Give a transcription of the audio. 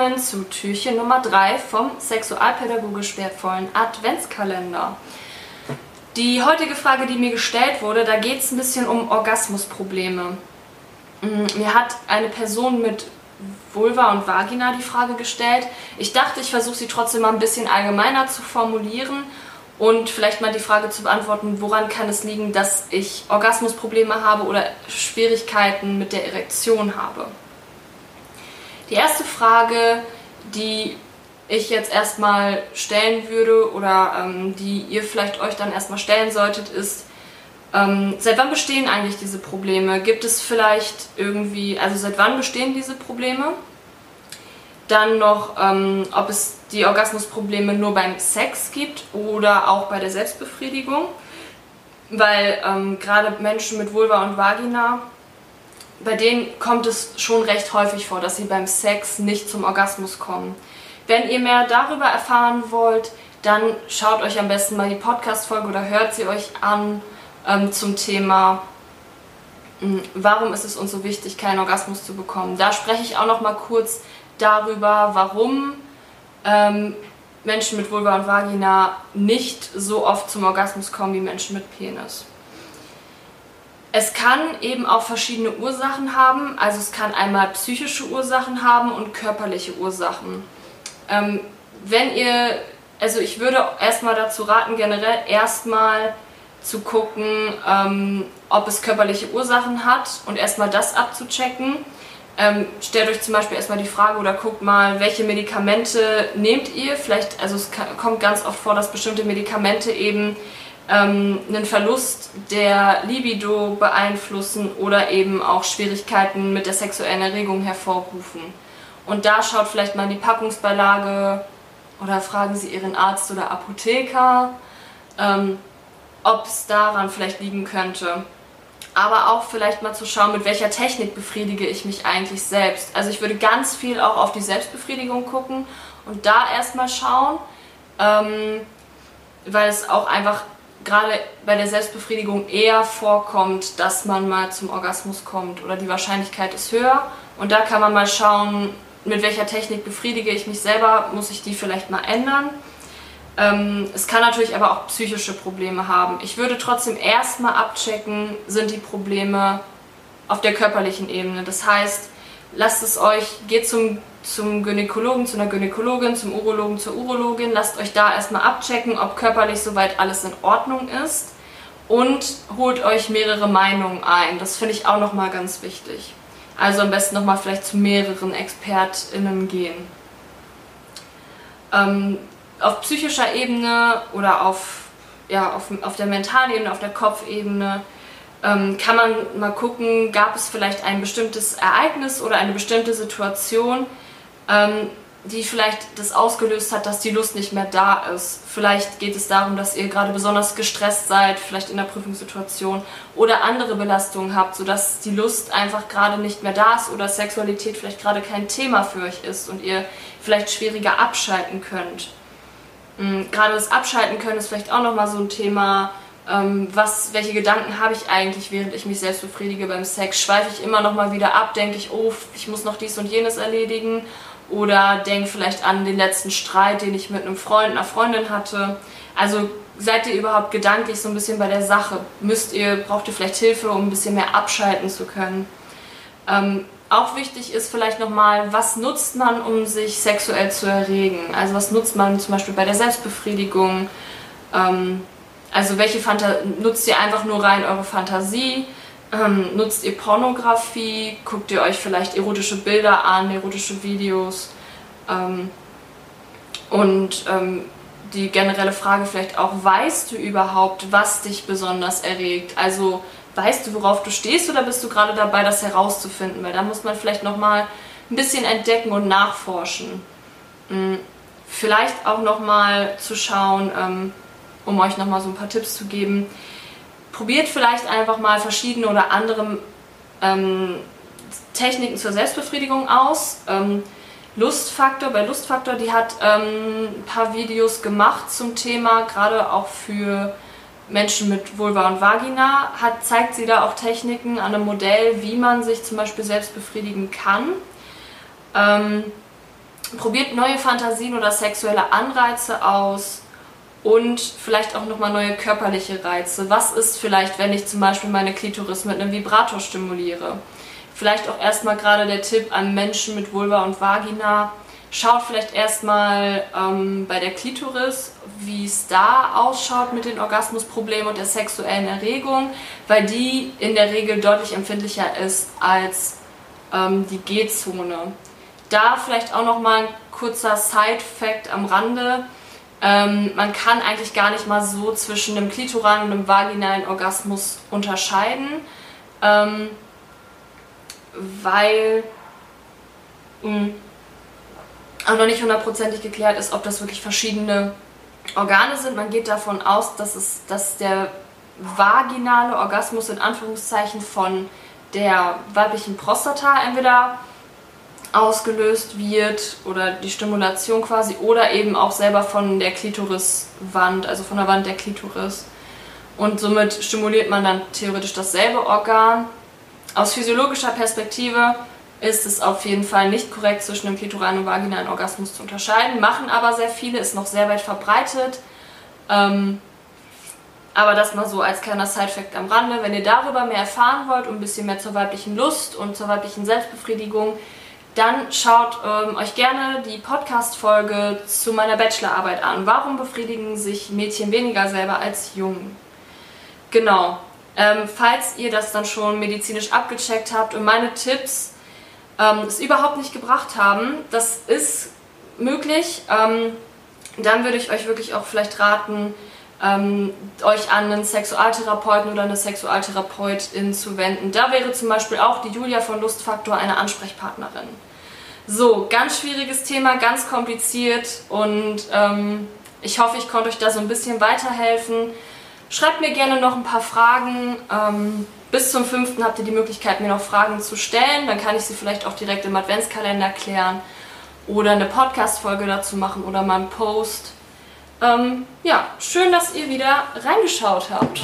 willkommen zu Türchen Nummer 3 vom sexualpädagogisch wertvollen Adventskalender. Die heutige Frage, die mir gestellt wurde, da geht es ein bisschen um Orgasmusprobleme. Mm, mir hat eine Person mit Vulva und Vagina die Frage gestellt. Ich dachte, ich versuche sie trotzdem mal ein bisschen allgemeiner zu formulieren und vielleicht mal die Frage zu beantworten, woran kann es liegen, dass ich Orgasmusprobleme habe oder Schwierigkeiten mit der Erektion habe. Die erste Frage, die ich jetzt erstmal stellen würde oder ähm, die ihr vielleicht euch dann erstmal stellen solltet, ist, ähm, seit wann bestehen eigentlich diese Probleme? Gibt es vielleicht irgendwie, also seit wann bestehen diese Probleme? Dann noch, ähm, ob es die Orgasmusprobleme nur beim Sex gibt oder auch bei der Selbstbefriedigung. Weil ähm, gerade Menschen mit Vulva und Vagina, bei denen kommt es schon recht häufig vor, dass sie beim Sex nicht zum Orgasmus kommen. Wenn ihr mehr darüber erfahren wollt, dann schaut euch am besten mal die Podcast-Folge oder hört sie euch an ähm, zum Thema, hm, warum ist es uns so wichtig, keinen Orgasmus zu bekommen. Da spreche ich auch noch mal kurz darüber, warum ähm, Menschen mit Vulva und Vagina nicht so oft zum Orgasmus kommen wie Menschen mit Penis. Es kann eben auch verschiedene Ursachen haben. Also es kann einmal psychische Ursachen haben und körperliche Ursachen. Ähm, wenn ihr, also ich würde erstmal dazu raten, generell erstmal zu gucken, ähm, ob es körperliche Ursachen hat und erstmal das abzuchecken. Ähm, stellt euch zum Beispiel erstmal die Frage oder guckt mal, welche Medikamente nehmt ihr. Vielleicht, also es kommt ganz oft vor, dass bestimmte Medikamente eben ähm, einen Verlust der Libido beeinflussen oder eben auch Schwierigkeiten mit der sexuellen Erregung hervorrufen. Und da schaut vielleicht mal die Packungsbeilage oder fragen Sie Ihren Arzt oder Apotheker. Ähm, ob es daran vielleicht liegen könnte. Aber auch vielleicht mal zu schauen, mit welcher Technik befriedige ich mich eigentlich selbst. Also ich würde ganz viel auch auf die Selbstbefriedigung gucken und da erstmal schauen, ähm, weil es auch einfach gerade bei der Selbstbefriedigung eher vorkommt, dass man mal zum Orgasmus kommt oder die Wahrscheinlichkeit ist höher. Und da kann man mal schauen, mit welcher Technik befriedige ich mich selber, muss ich die vielleicht mal ändern. Ähm, es kann natürlich aber auch psychische Probleme haben. Ich würde trotzdem erstmal abchecken, sind die Probleme auf der körperlichen Ebene. Das heißt, lasst es euch, geht zum, zum Gynäkologen, zu einer Gynäkologin, zum Urologen, zur Urologin, lasst euch da erstmal abchecken, ob körperlich soweit alles in Ordnung ist und holt euch mehrere Meinungen ein. Das finde ich auch nochmal ganz wichtig. Also am besten nochmal vielleicht zu mehreren ExpertInnen gehen. Ähm, auf psychischer Ebene oder auf, ja, auf, auf der mentalen Ebene, auf der Kopfebene ähm, kann man mal gucken, gab es vielleicht ein bestimmtes Ereignis oder eine bestimmte Situation, ähm, die vielleicht das ausgelöst hat, dass die Lust nicht mehr da ist. Vielleicht geht es darum, dass ihr gerade besonders gestresst seid, vielleicht in der Prüfungssituation oder andere Belastungen habt, sodass die Lust einfach gerade nicht mehr da ist oder Sexualität vielleicht gerade kein Thema für euch ist und ihr vielleicht schwieriger abschalten könnt. Mhm, gerade das Abschalten können ist vielleicht auch nochmal so ein Thema. Ähm, was, welche Gedanken habe ich eigentlich, während ich mich selbst befriedige beim Sex? Schweife ich immer nochmal wieder ab? Denke ich, oh, ich muss noch dies und jenes erledigen? Oder denke vielleicht an den letzten Streit, den ich mit einem Freund, einer Freundin hatte. Also seid ihr überhaupt gedanklich so ein bisschen bei der Sache? Müsst ihr, braucht ihr vielleicht Hilfe, um ein bisschen mehr abschalten zu können? Ähm, auch wichtig ist vielleicht nochmal, was nutzt man, um sich sexuell zu erregen? Also was nutzt man zum Beispiel bei der Selbstbefriedigung? Ähm, also welche Fanta nutzt ihr einfach nur rein eure Fantasie? Ähm, nutzt ihr Pornografie? Guckt ihr euch vielleicht erotische Bilder an, erotische Videos? Ähm, und ähm, die generelle Frage vielleicht auch, weißt du überhaupt, was dich besonders erregt? Also weißt du, worauf du stehst oder bist du gerade dabei, das herauszufinden? Weil da muss man vielleicht nochmal ein bisschen entdecken und nachforschen. Hm, vielleicht auch nochmal zu schauen, ähm, um euch nochmal so ein paar Tipps zu geben. Probiert vielleicht einfach mal verschiedene oder andere ähm, Techniken zur Selbstbefriedigung aus. Ähm, Lustfaktor, bei Lustfaktor, die hat ähm, ein paar Videos gemacht zum Thema, gerade auch für Menschen mit Vulva und Vagina hat, zeigt sie da auch Techniken an einem Modell, wie man sich zum Beispiel selbst befriedigen kann. Ähm, probiert neue Fantasien oder sexuelle Anreize aus und vielleicht auch nochmal neue körperliche Reize. Was ist vielleicht, wenn ich zum Beispiel meine Klitoris mit einem Vibrator stimuliere? Vielleicht auch erstmal gerade der Tipp an Menschen mit Vulva und Vagina. Schaut vielleicht erstmal ähm, bei der Klitoris, wie es da ausschaut mit den Orgasmusproblemen und der sexuellen Erregung, weil die in der Regel deutlich empfindlicher ist als ähm, die G-Zone. Da vielleicht auch nochmal ein kurzer Side-Fact am Rande ähm, man kann eigentlich gar nicht mal so zwischen einem klitoralen und einem vaginalen Orgasmus unterscheiden, ähm, weil mh, hm, auch noch nicht hundertprozentig geklärt ist, ob das wirklich verschiedene Organe sind. Man geht davon aus, dass, es, dass der vaginale Orgasmus in Anführungszeichen von der weiblichen Prostata entweder ausgelöst wird oder die Stimulation quasi oder eben auch selber von der Klitoriswand, also von der Wand der Klitoris. Und somit stimuliert man dann theoretisch dasselbe Organ. Aus physiologischer Perspektive ist es auf jeden Fall nicht korrekt zwischen dem klitoralen und vaginalen Orgasmus zu unterscheiden, machen aber sehr viele, ist noch sehr weit verbreitet. Ähm, aber das mal so als kleiner Sidefact am Rande. Wenn ihr darüber mehr erfahren wollt und ein bisschen mehr zur weiblichen Lust und zur weiblichen Selbstbefriedigung, dann schaut ähm, euch gerne die Podcast-Folge zu meiner Bachelorarbeit an. Warum befriedigen sich Mädchen weniger selber als Jungen? Genau. Ähm, falls ihr das dann schon medizinisch abgecheckt habt und meine Tipps ähm, es überhaupt nicht gebracht haben, das ist möglich, ähm, dann würde ich euch wirklich auch vielleicht raten, ähm, euch an einen Sexualtherapeuten oder eine Sexualtherapeutin zu wenden. Da wäre zum Beispiel auch die Julia von Lustfaktor eine Ansprechpartnerin. So, ganz schwieriges Thema, ganz kompliziert und ähm, ich hoffe, ich konnte euch da so ein bisschen weiterhelfen. Schreibt mir gerne noch ein paar Fragen. Ähm, bis zum 5. habt ihr die Möglichkeit, mir noch Fragen zu stellen. Dann kann ich sie vielleicht auch direkt im Adventskalender klären oder eine Podcast-Folge dazu machen oder mal einen Post. Ähm, ja, schön, dass ihr wieder reingeschaut habt.